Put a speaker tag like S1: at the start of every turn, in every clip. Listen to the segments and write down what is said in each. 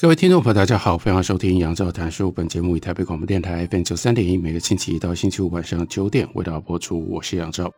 S1: 各位听众朋友，大家好，欢迎收听杨照谈书。本节目以台北广播电台 FM 九三点一，每个星期一到星期五晚上九点为大家播出。我是杨照，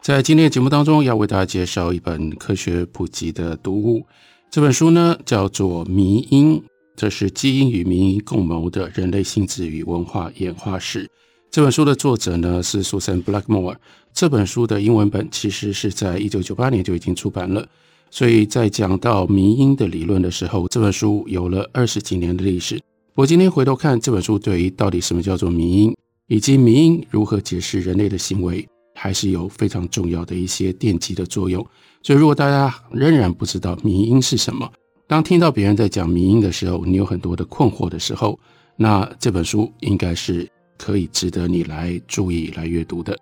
S1: 在今天的节目当中，要为大家介绍一本科学普及的读物。这本书呢，叫做《迷因》，这是基因与迷因共谋的人类性质与文化演化史。这本书的作者呢是 Susan Blackmore。这本书的英文本其实是在一九九八年就已经出版了。所以在讲到迷因的理论的时候，这本书有了二十几年的历史。我今天回头看这本书，对于到底什么叫做迷因，以及迷因如何解释人类的行为，还是有非常重要的一些奠基的作用。所以，如果大家仍然不知道迷因是什么，当听到别人在讲迷因的时候，你有很多的困惑的时候，那这本书应该是可以值得你来注意来阅读的。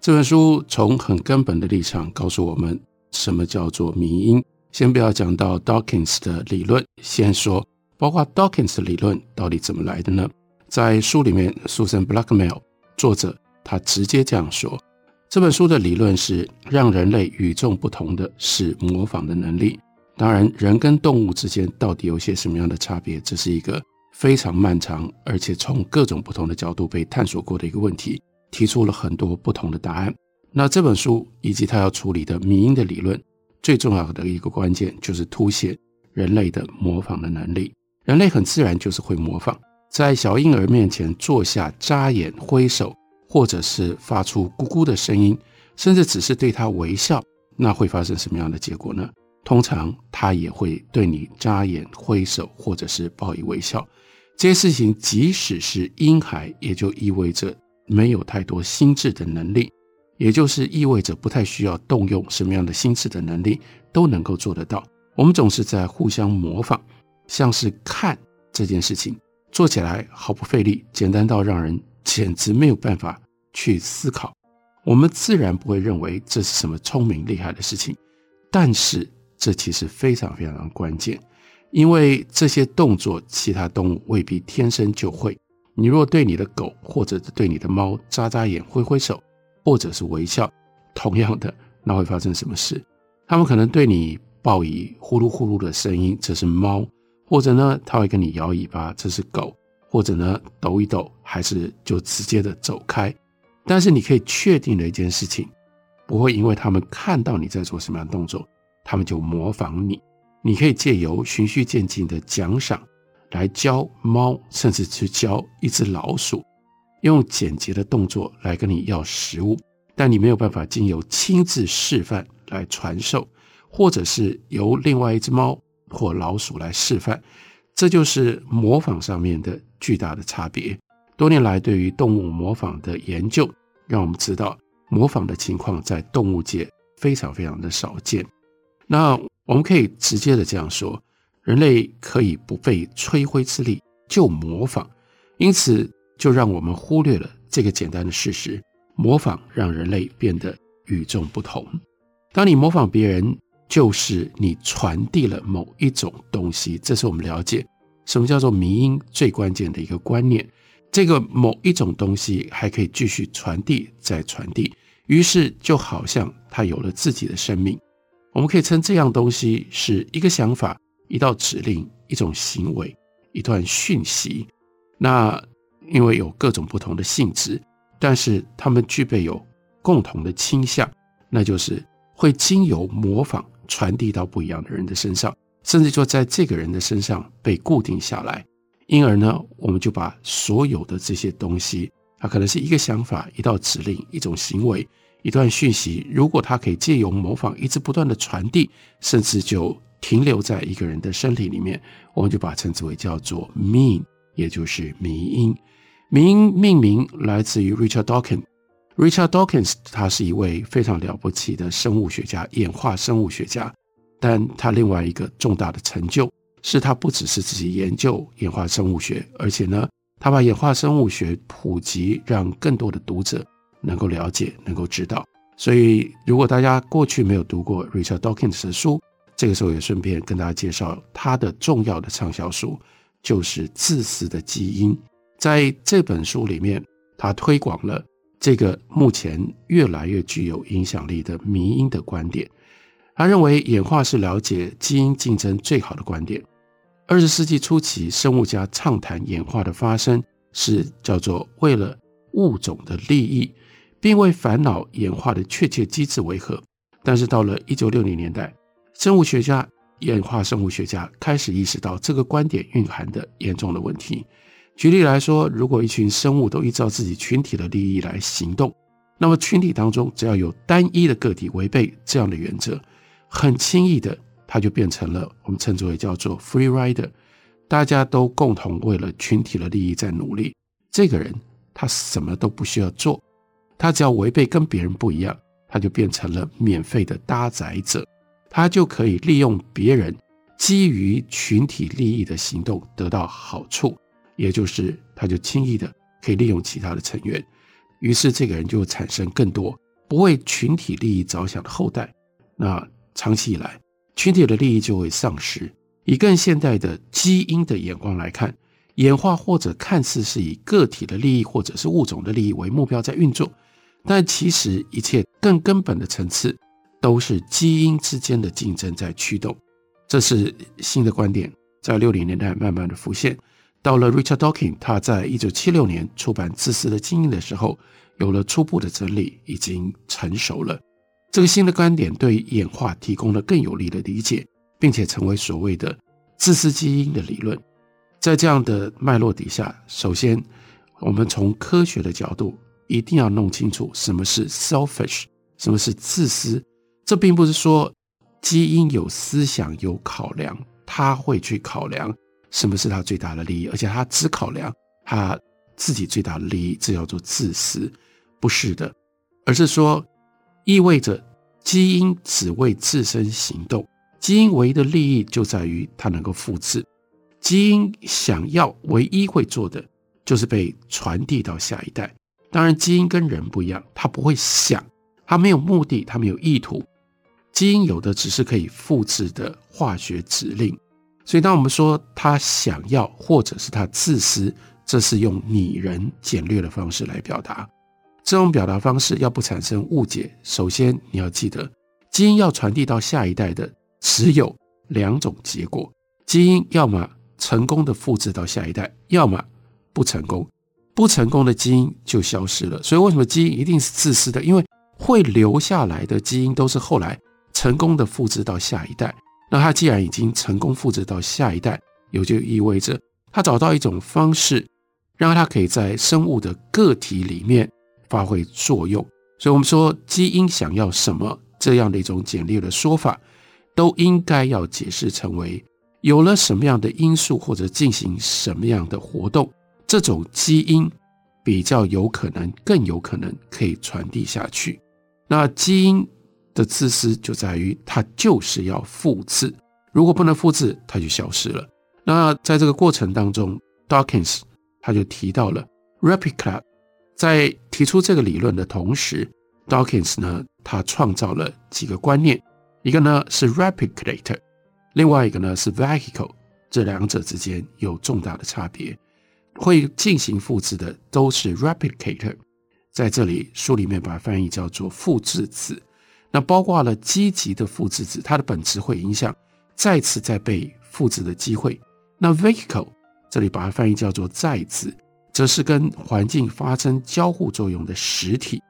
S1: 这本书从很根本的立场告诉我们。什么叫做迷因？先不要讲到 Dawkins 的理论，先说包括 Dawkins 的理论到底怎么来的呢？在书里面，Susan Blackmail 作者他直接这样说：这本书的理论是让人类与众不同的是模仿的能力。当然，人跟动物之间到底有些什么样的差别，这是一个非常漫长而且从各种不同的角度被探索过的一个问题，提出了很多不同的答案。那这本书以及他要处理的迷因的理论，最重要的一个关键就是凸显人类的模仿的能力。人类很自然就是会模仿，在小婴儿面前坐下、眨眼、挥手，或者是发出咕咕的声音，甚至只是对他微笑，那会发生什么样的结果呢？通常他也会对你眨眼、挥手，或者是报以微笑。这些事情即使是婴孩，也就意味着没有太多心智的能力。也就是意味着不太需要动用什么样的心智的能力都能够做得到。我们总是在互相模仿，像是看这件事情做起来毫不费力，简单到让人简直没有办法去思考。我们自然不会认为这是什么聪明厉害的事情，但是这其实非常非常关键，因为这些动作其他动物未必天生就会。你若对你的狗或者对你的猫眨眨眼、挥挥手。或者是微笑，同样的，那会发生什么事？他们可能对你报以呼噜呼噜的声音，这是猫；或者呢，他会跟你摇尾巴，这是狗；或者呢，抖一抖，还是就直接的走开。但是你可以确定的一件事情，不会因为他们看到你在做什么样的动作，他们就模仿你。你可以借由循序渐进的奖赏来教猫，甚至去教一只老鼠。用简洁的动作来跟你要食物，但你没有办法经由亲自示范来传授，或者是由另外一只猫或老鼠来示范，这就是模仿上面的巨大的差别。多年来，对于动物模仿的研究，让我们知道模仿的情况在动物界非常非常的少见。那我们可以直接的这样说，人类可以不费吹灰之力就模仿，因此。就让我们忽略了这个简单的事实：模仿让人类变得与众不同。当你模仿别人，就是你传递了某一种东西。这是我们了解什么叫做迷因最关键的一个观念。这个某一种东西还可以继续传递，再传递，于是就好像它有了自己的生命。我们可以称这样东西是一个想法、一道指令、一种行为、一段讯息。那。因为有各种不同的性质，但是他们具备有共同的倾向，那就是会经由模仿传递到不一样的人的身上，甚至说在这个人的身上被固定下来。因而呢，我们就把所有的这些东西，它可能是一个想法、一道指令、一种行为、一段讯息，如果它可以借由模仿一直不断的传递，甚至就停留在一个人的身体里面，我们就把它称之为叫做 meme，也就是迷因。迷因命名来自于 Richard Dawkins。Richard Dawkins，他是一位非常了不起的生物学家，演化生物学家。但他另外一个重大的成就，是他不只是自己研究演化生物学，而且呢，他把演化生物学普及，让更多的读者能够了解，能够知道。所以，如果大家过去没有读过 Richard Dawkins 的书，这个时候也顺便跟大家介绍他的重要的畅销书，就是《自私的基因》。在这本书里面，他推广了这个目前越来越具有影响力的迷因的观点。他认为演化是了解基因竞争最好的观点。二十世纪初期，生物家畅谈演化的发生是叫做为了物种的利益，并未烦恼演化的确切机制为何。但是到了一九六零年代，生物学家、演化生物学家开始意识到这个观点蕴含的严重的问题。举例来说，如果一群生物都依照自己群体的利益来行动，那么群体当中只要有单一的个体违背这样的原则，很轻易的他就变成了我们称之为叫做 free rider，大家都共同为了群体的利益在努力。这个人他什么都不需要做，他只要违背跟别人不一样，他就变成了免费的搭载者，他就可以利用别人基于群体利益的行动得到好处。也就是，他就轻易的可以利用其他的成员，于是这个人就产生更多不为群体利益着想的后代。那长期以来，群体的利益就会丧失。以更现代的基因的眼光来看，演化或者看似是以个体的利益或者是物种的利益为目标在运作，但其实一切更根本的层次都是基因之间的竞争在驱动。这是新的观点，在六零年代慢慢的浮现。到了 Richard Dawkins，他在一九七六年出版《自私的基因》的时候，有了初步的整理，已经成熟了。这个新的观点对演化提供了更有力的理解，并且成为所谓的“自私基因”的理论。在这样的脉络底下，首先我们从科学的角度一定要弄清楚什么是 selfish，什么是自私。这并不是说基因有思想、有考量，他会去考量。什么是他最大的利益？而且他只考量他自己最大的利益，这叫做自私，不是的，而是说意味着基因只为自身行动，基因唯一的利益就在于它能够复制，基因想要唯一会做的就是被传递到下一代。当然，基因跟人不一样，它不会想，它没有目的，它没有意图，基因有的只是可以复制的化学指令。所以，当我们说他想要，或者是他自私，这是用拟人简略的方式来表达。这种表达方式要不产生误解，首先你要记得，基因要传递到下一代的只有两种结果：基因要么成功的复制到下一代，要么不成功。不成功的基因就消失了。所以，为什么基因一定是自私的？因为会留下来的基因都是后来成功的复制到下一代。那他既然已经成功复制到下一代，也就意味着他找到一种方式，让他可以在生物的个体里面发挥作用。所以，我们说基因想要什么这样的一种简略的说法，都应该要解释成为有了什么样的因素或者进行什么样的活动，这种基因比较有可能，更有可能可以传递下去。那基因。的自私就在于它就是要复制，如果不能复制，它就消失了。那在这个过程当中，Dawkins 他就提到了 Replica，在提出这个理论的同时，Dawkins 呢，他创造了几个观念，一个呢是 Replicator，另外一个呢是 Vehicle，这两者之间有重大的差别。会进行复制的都是 Replicator，在这里书里面把它翻译叫做复制子。那包括了积极的复制子，它的本质会影响再次再被复制的机会。那 vehicle 这里把它翻译叫做载子，则是跟环境发生交互作用的实体。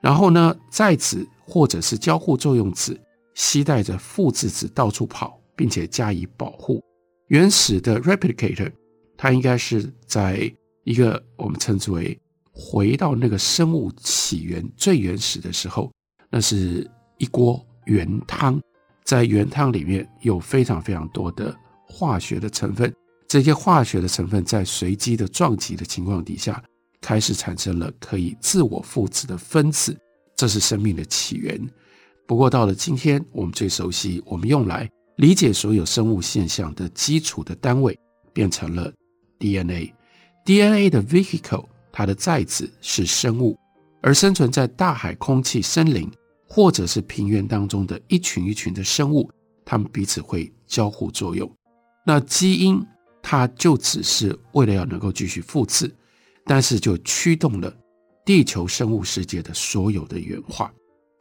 S1: 然后呢，载子或者是交互作用子携带着复制子到处跑，并且加以保护。原始的 replicator 它应该是在一个我们称之为回到那个生物起源最原始的时候，那是。一锅原汤，在原汤里面有非常非常多的化学的成分，这些化学的成分在随机的撞击的情况底下，开始产生了可以自我复制的分子，这是生命的起源。不过到了今天，我们最熟悉，我们用来理解所有生物现象的基础的单位，变成了 DNA。DNA 的 vehicle，它的载子是生物，而生存在大海、空气、森林或者是平原当中的一群一群的生物，它们彼此会交互作用。那基因它就只是为了要能够继续复制，但是就驱动了地球生物世界的所有的演化。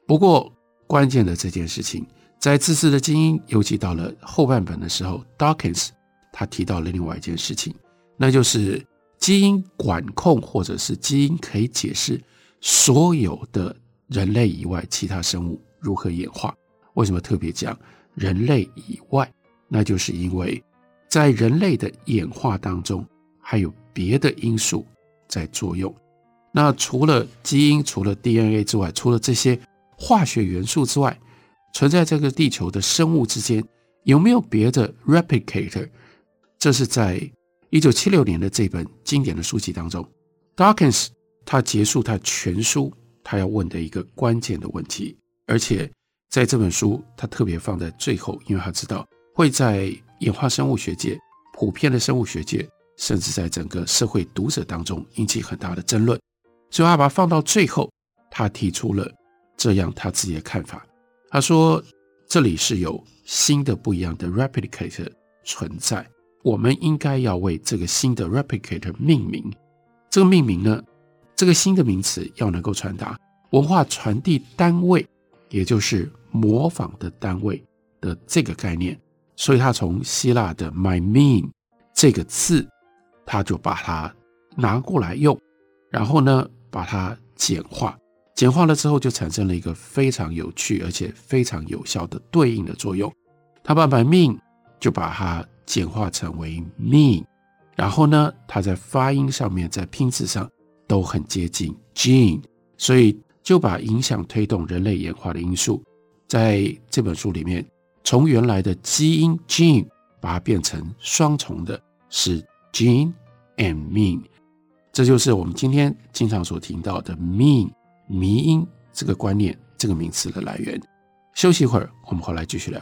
S1: 不过关键的这件事情，在自私的基因，尤其到了后半本的时候，Dawkins 他提到了另外一件事情，那就是。基因管控，或者是基因可以解释所有的人类以外其他生物如何演化。为什么特别讲人类以外？那就是因为在人类的演化当中，还有别的因素在作用。那除了基因，除了 DNA 之外，除了这些化学元素之外，存在这个地球的生物之间有没有别的 replicator？这是在。一九七六年的这本经典的书籍当中，Dawkins 他结束他全书，他要问的一个关键的问题，而且在这本书他特别放在最后，因为他知道会在演化生物学界、普遍的生物学界，甚至在整个社会读者当中引起很大的争论，所以他把它放到最后，他提出了这样他自己的看法。他说：“这里是有新的不一样的 replicator 存在。”我们应该要为这个新的 replicator 命名。这个命名呢，这个新的名词要能够传达文化传递单位，也就是模仿的单位的这个概念。所以他从希腊的 my mean 这个字，他就把它拿过来用，然后呢，把它简化，简化了之后就产生了一个非常有趣而且非常有效的对应的作用。他把 my mean 就把它。简化成为 mean，然后呢，它在发音上面，在拼字上都很接近 gene，所以就把影响推动人类演化的因素，在这本书里面，从原来的基因 gene 把它变成双重的，是 gene and mean，这就是我们今天经常所听到的 mean 迷因这个观念，这个名词的来源。休息一会儿，我们回来继续聊。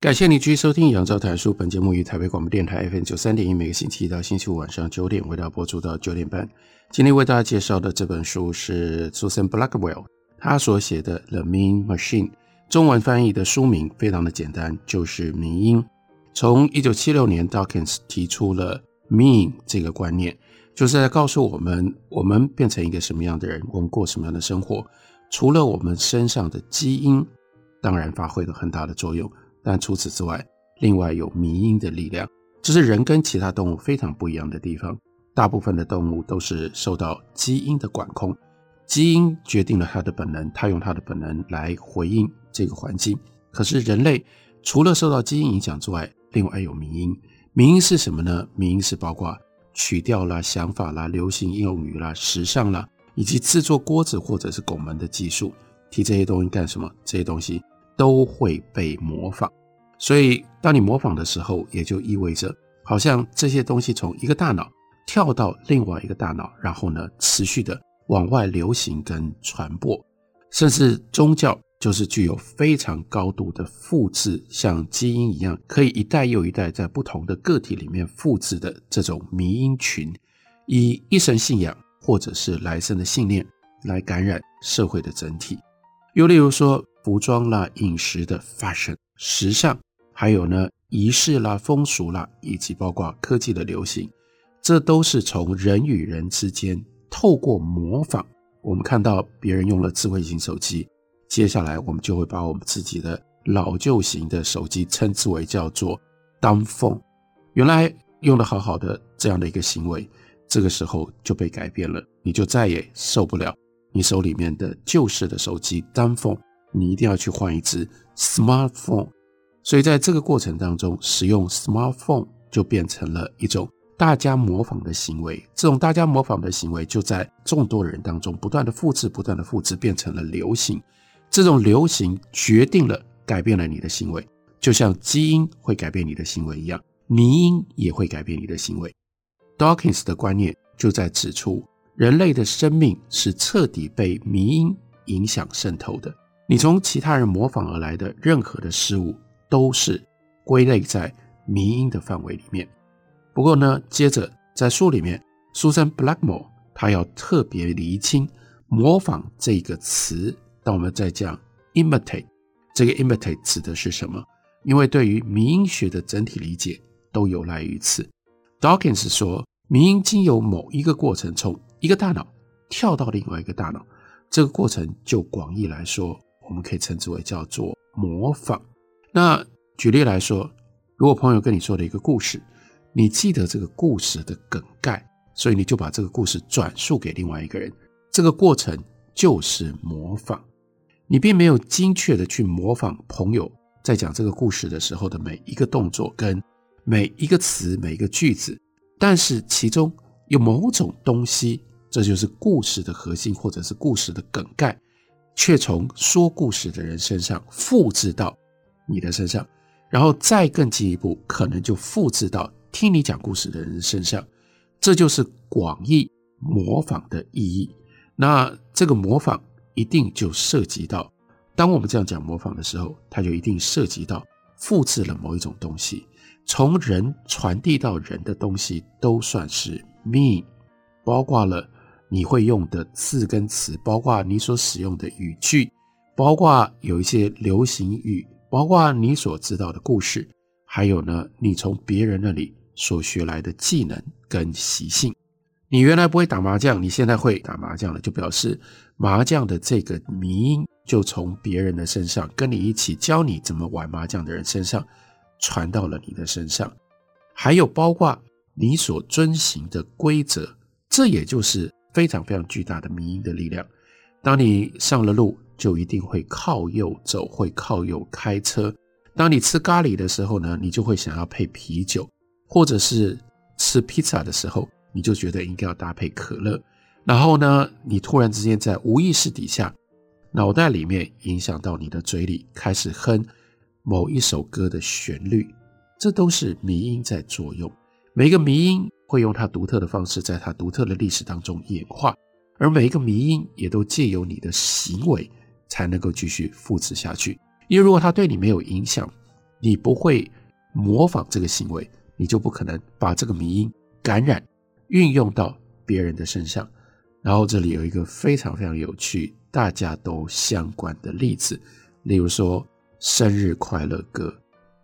S1: 感谢你继续收听《杨照谈书》。本节目于台北广播电台 FM 九三点一，每个星期一到星期五晚上九点为大家播出到九点半。今天为大家介绍的这本书是 Susan Blackwell 他所写的《The Mean Machine》，中文翻译的书名非常的简单，就是“迷因”。从一九七六年，Dawkins 提出了 “mean” 这个观念，就是在告诉我们，我们变成一个什么样的人，我们过什么样的生活，除了我们身上的基因，当然发挥了很大的作用。但除此之外，另外有迷因的力量，这是人跟其他动物非常不一样的地方。大部分的动物都是受到基因的管控，基因决定了它的本能，它用它的本能来回应这个环境。可是人类除了受到基因影响之外，另外有迷因。迷因是什么呢？迷因是包括曲调啦、想法啦、流行用语啦、时尚啦，以及制作锅子或者是拱门的技术。提这些东西干什么？这些东西。都会被模仿，所以当你模仿的时候，也就意味着好像这些东西从一个大脑跳到另外一个大脑，然后呢，持续的往外流行跟传播，甚至宗教就是具有非常高度的复制，像基因一样，可以一代又一代在不同的个体里面复制的这种迷因群，以一神信仰或者是来生的信念来感染社会的整体。又例如说。服装啦、饮食的 fashion 时尚，还有呢仪式啦、风俗啦，以及包括科技的流行，这都是从人与人之间透过模仿，我们看到别人用了智慧型手机，接下来我们就会把我们自己的老旧型的手机称之为叫做 dumb phone。原来用得好好的这样的一个行为，这个时候就被改变了，你就再也受不了你手里面的旧式的手机 dumb phone，你一定要去换一只 smartphone。所以在这个过程当中，使用 smartphone 就变成了一种。大家模仿的行为，这种大家模仿的行为就在众多人当中不断的复制，不断的复制，变成了流行。这种流行决定了改变了你的行为，就像基因会改变你的行为一样，迷因也会改变你的行为。Dawkins 的观念就在指出，人类的生命是彻底被迷因影响渗透的。你从其他人模仿而来的任何的事物，都是归类在迷因的范围里面。不过呢，接着在书里面，Susan Blackmore 她要特别厘清“模仿”这个词。当我们在讲 imitate，这个 imitate 指的是什么？因为对于迷因学的整体理解都有赖于此。Dawkins 说，迷因经由某一个过程，从一个大脑跳到另外一个大脑，这个过程就广义来说，我们可以称之为叫做模仿。那举例来说，如果朋友跟你说的一个故事，你记得这个故事的梗概，所以你就把这个故事转述给另外一个人。这个过程就是模仿。你并没有精确的去模仿朋友在讲这个故事的时候的每一个动作跟每一个词、每一个句子，但是其中有某种东西，这就是故事的核心或者是故事的梗概，却从说故事的人身上复制到你的身上，然后再更进一步，可能就复制到。听你讲故事的人身上，这就是广义模仿的意义。那这个模仿一定就涉及到，当我们这样讲模仿的时候，它就一定涉及到复制了某一种东西，从人传递到人的东西都算是 me，包括了你会用的字跟词，包括你所使用的语句，包括有一些流行语，包括你所知道的故事，还有呢，你从别人那里。所学来的技能跟习性，你原来不会打麻将，你现在会打麻将了，就表示麻将的这个迷因就从别人的身上，跟你一起教你怎么玩麻将的人身上传到了你的身上。还有包括你所遵循的规则，这也就是非常非常巨大的迷因的力量。当你上了路，就一定会靠右走，会靠右开车。当你吃咖喱的时候呢，你就会想要配啤酒。或者是吃披萨的时候，你就觉得应该要搭配可乐，然后呢，你突然之间在无意识底下，脑袋里面影响到你的嘴里，开始哼某一首歌的旋律，这都是迷因在作用。每个迷因会用它独特的方式，在它独特的历史当中演化，而每一个迷因也都借由你的行为才能够继续复制下去。因为如果它对你没有影响，你不会模仿这个行为。你就不可能把这个迷因感染运用到别人的身上。然后这里有一个非常非常有趣、大家都相关的例子，例如说生日快乐歌，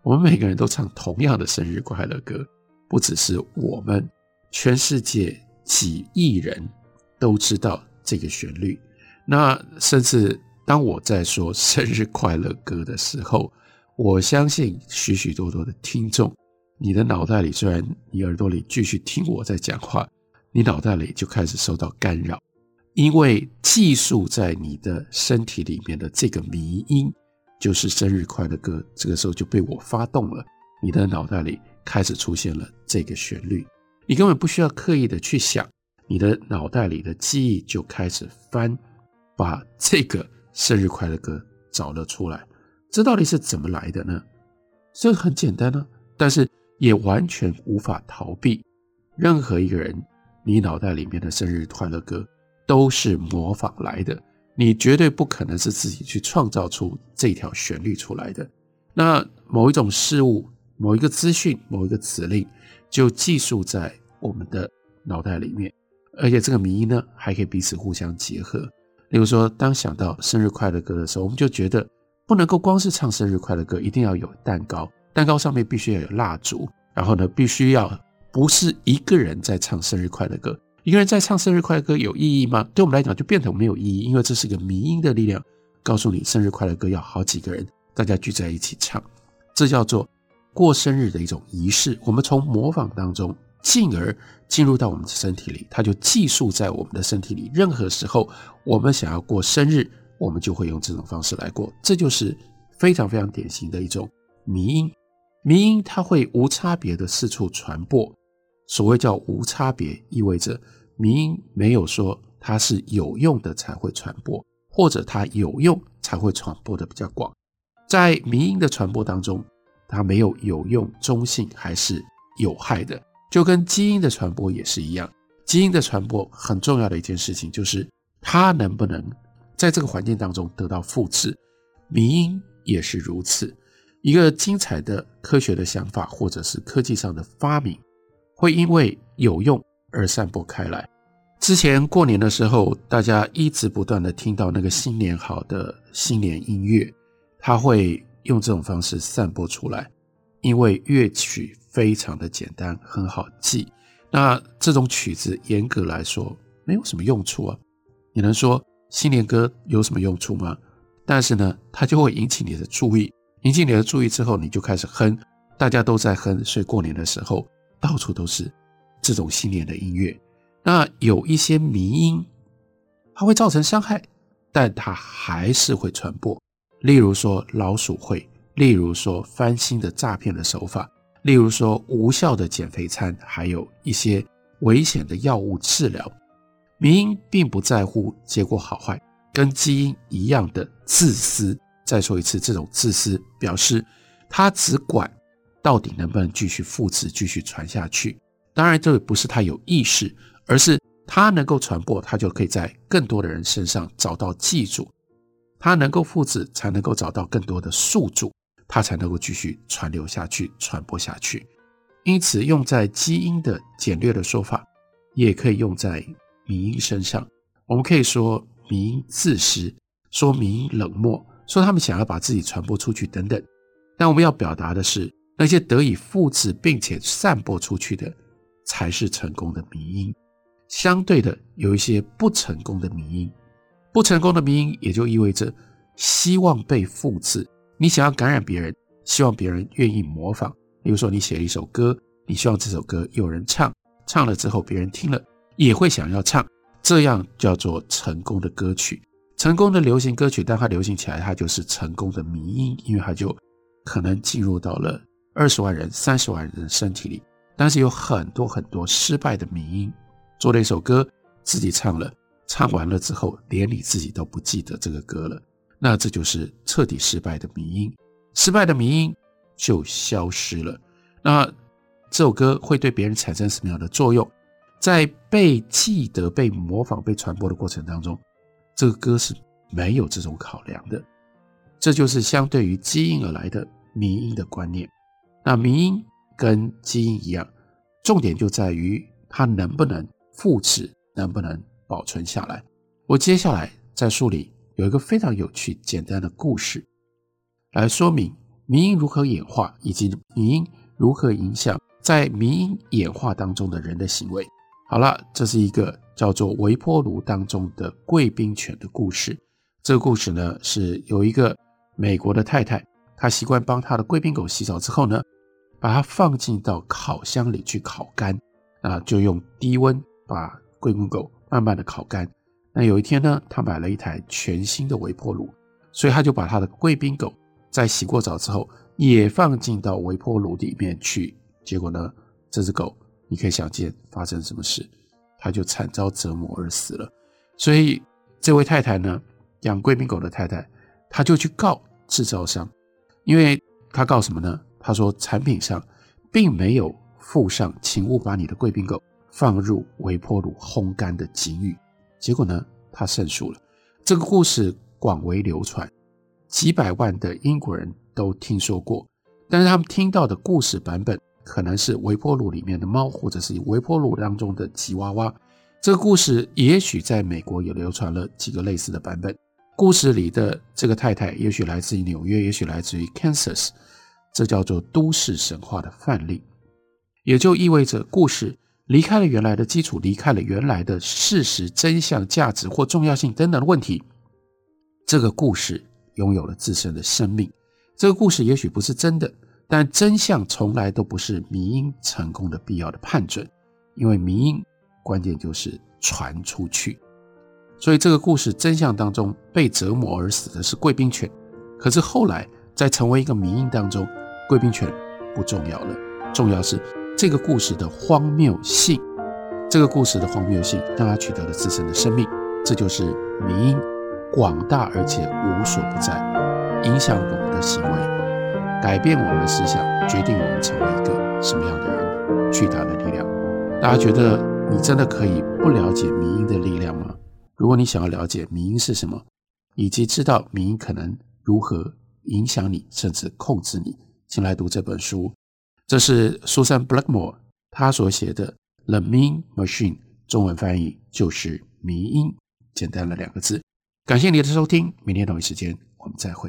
S1: 我们每个人都唱同样的生日快乐歌，不只是我们，全世界几亿人都知道这个旋律。那甚至当我在说生日快乐歌的时候，我相信许许多多的听众。你的脑袋里，虽然你耳朵里继续听我在讲话，你脑袋里就开始受到干扰，因为寄宿在你的身体里面的这个迷因，就是生日快乐歌，这个时候就被我发动了，你的脑袋里开始出现了这个旋律，你根本不需要刻意的去想，你的脑袋里的记忆就开始翻，把这个生日快乐歌找了出来，这到底是怎么来的呢？这很简单呢、啊，但是。也完全无法逃避，任何一个人，你脑袋里面的生日快乐歌都是模仿来的，你绝对不可能是自己去创造出这条旋律出来的。那某一种事物、某一个资讯、某一个指令，就寄宿在我们的脑袋里面，而且这个迷因呢，还可以彼此互相结合。例如说，当想到生日快乐歌的时候，我们就觉得不能够光是唱生日快乐歌，一定要有蛋糕。蛋糕上面必须要有蜡烛，然后呢，必须要不是一个人在唱生日快乐歌。一个人在唱生日快乐歌有意义吗？对我们来讲就变得没有意义，因为这是个迷因的力量，告诉你生日快乐歌要好几个人大家聚在一起唱，这叫做过生日的一种仪式。我们从模仿当中进而进入到我们的身体里，它就寄宿在我们的身体里。任何时候我们想要过生日，我们就会用这种方式来过，这就是非常非常典型的一种迷因。迷因它会无差别的四处传播。所谓叫无差别，意味着迷因没有说它是有用的才会传播，或者它有用才会传播的比较广。在迷因的传播当中，它没有有用、中性还是有害的，就跟基因的传播也是一样。基因的传播很重要的一件事情就是它能不能在这个环境当中得到复制。迷因也是如此。一个精彩的科学的想法，或者是科技上的发明，会因为有用而散播开来。之前过年的时候，大家一直不断的听到那个新年好的新年音乐，它会用这种方式散播出来，因为乐曲非常的简单，很好记。那这种曲子严格来说没有什么用处啊。你能说新年歌有什么用处吗？但是呢，它就会引起你的注意。引起你的注意之后，你就开始哼，大家都在哼，所以过年的时候到处都是这种新年的音乐。那有一些迷音，它会造成伤害，但它还是会传播。例如说老鼠会，例如说翻新的诈骗的手法，例如说无效的减肥餐，还有一些危险的药物治疗。迷因并不在乎结果好坏，跟基因一样的自私。再说一次，这种自私表示他只管到底能不能继续复制、继续传下去。当然，这也不是他有意识，而是他能够传播，他就可以在更多的人身上找到记住。他能够复制，才能够找到更多的宿主，他才能够继续传流下去、传播下去。因此，用在基因的简略的说法，也可以用在迷因身上。我们可以说迷因自私，说迷因冷漠。说他们想要把自己传播出去等等，但我们要表达的是，那些得以复制并且散播出去的，才是成功的迷因。相对的，有一些不成功的迷因，不成功的迷因也就意味着希望被复制。你想要感染别人，希望别人愿意模仿。比如说，你写了一首歌，你希望这首歌有人唱，唱了之后别人听了也会想要唱，这样叫做成功的歌曲。成功的流行歌曲，当它流行起来，它就是成功的迷因，因为它就可能进入到了二十万人、三十万人的身体里。但是有很多很多失败的迷因，做了一首歌，自己唱了，唱完了之后，连你自己都不记得这个歌了，那这就是彻底失败的迷因。失败的迷因就消失了。那这首歌会对别人产生什么样的作用？在被记得、被模仿、被传播的过程当中。这个歌是没有这种考量的，这就是相对于基因而来的迷因的观念。那迷因跟基因一样，重点就在于它能不能复制，能不能保存下来。我接下来在书里有一个非常有趣、简单的故事，来说明迷音如何演化，以及迷音如何影响在迷音演化当中的人的行为。好了，这是一个叫做微波炉当中的贵宾犬的故事。这个故事呢，是有一个美国的太太，她习惯帮她的贵宾狗洗澡之后呢，把它放进到烤箱里去烤干，啊，就用低温把贵宾狗慢慢的烤干。那有一天呢，他买了一台全新的微波炉，所以他就把他的贵宾狗在洗过澡之后也放进到微波炉里面去。结果呢，这只狗。你可以想见发生什么事，他就惨遭折磨而死了。所以这位太太呢，养贵宾狗的太太，她就去告制造商，因为她告什么呢？她说产品上并没有附上“请勿把你的贵宾狗放入微波炉烘干”的警语。结果呢，他胜诉了。这个故事广为流传，几百万的英国人都听说过，但是他们听到的故事版本。可能是微波炉里面的猫，或者是微波炉当中的吉娃娃。这个故事也许在美国也流传了几个类似的版本。故事里的这个太太，也许来自于纽约，也许来自于 Kansas，这叫做都市神话的范例。也就意味着故事离开了原来的基础，离开了原来的事实、真相、价值或重要性等等的问题。这个故事拥有了自身的生命。这个故事也许不是真的，但真相从来都不是迷因成功的必要的判准，因为迷因关键就是传出去。所以这个故事真相当中被折磨而死的是贵宾犬，可是后来在成为一个迷因当中，贵宾犬不重要了，重要是这个故事的荒谬性。这个故事的荒谬性让它取得了自身的生命，这就是迷因广大而且无所不在，影响我们的行为，改变我们的思想，决定我们成为一个什么样的人，巨大的力量。大家觉得你真的可以不了解迷因的力量吗？如果你想要了解迷因是什么，以及知道迷因可能如何影响你，甚至控制你，请来读这本书。这是 Susan Blackmore 她所写的《The Mean Machine》，中文翻译就是“迷音”，简单了两个字。感谢你的收听，明天同一时间我们再会。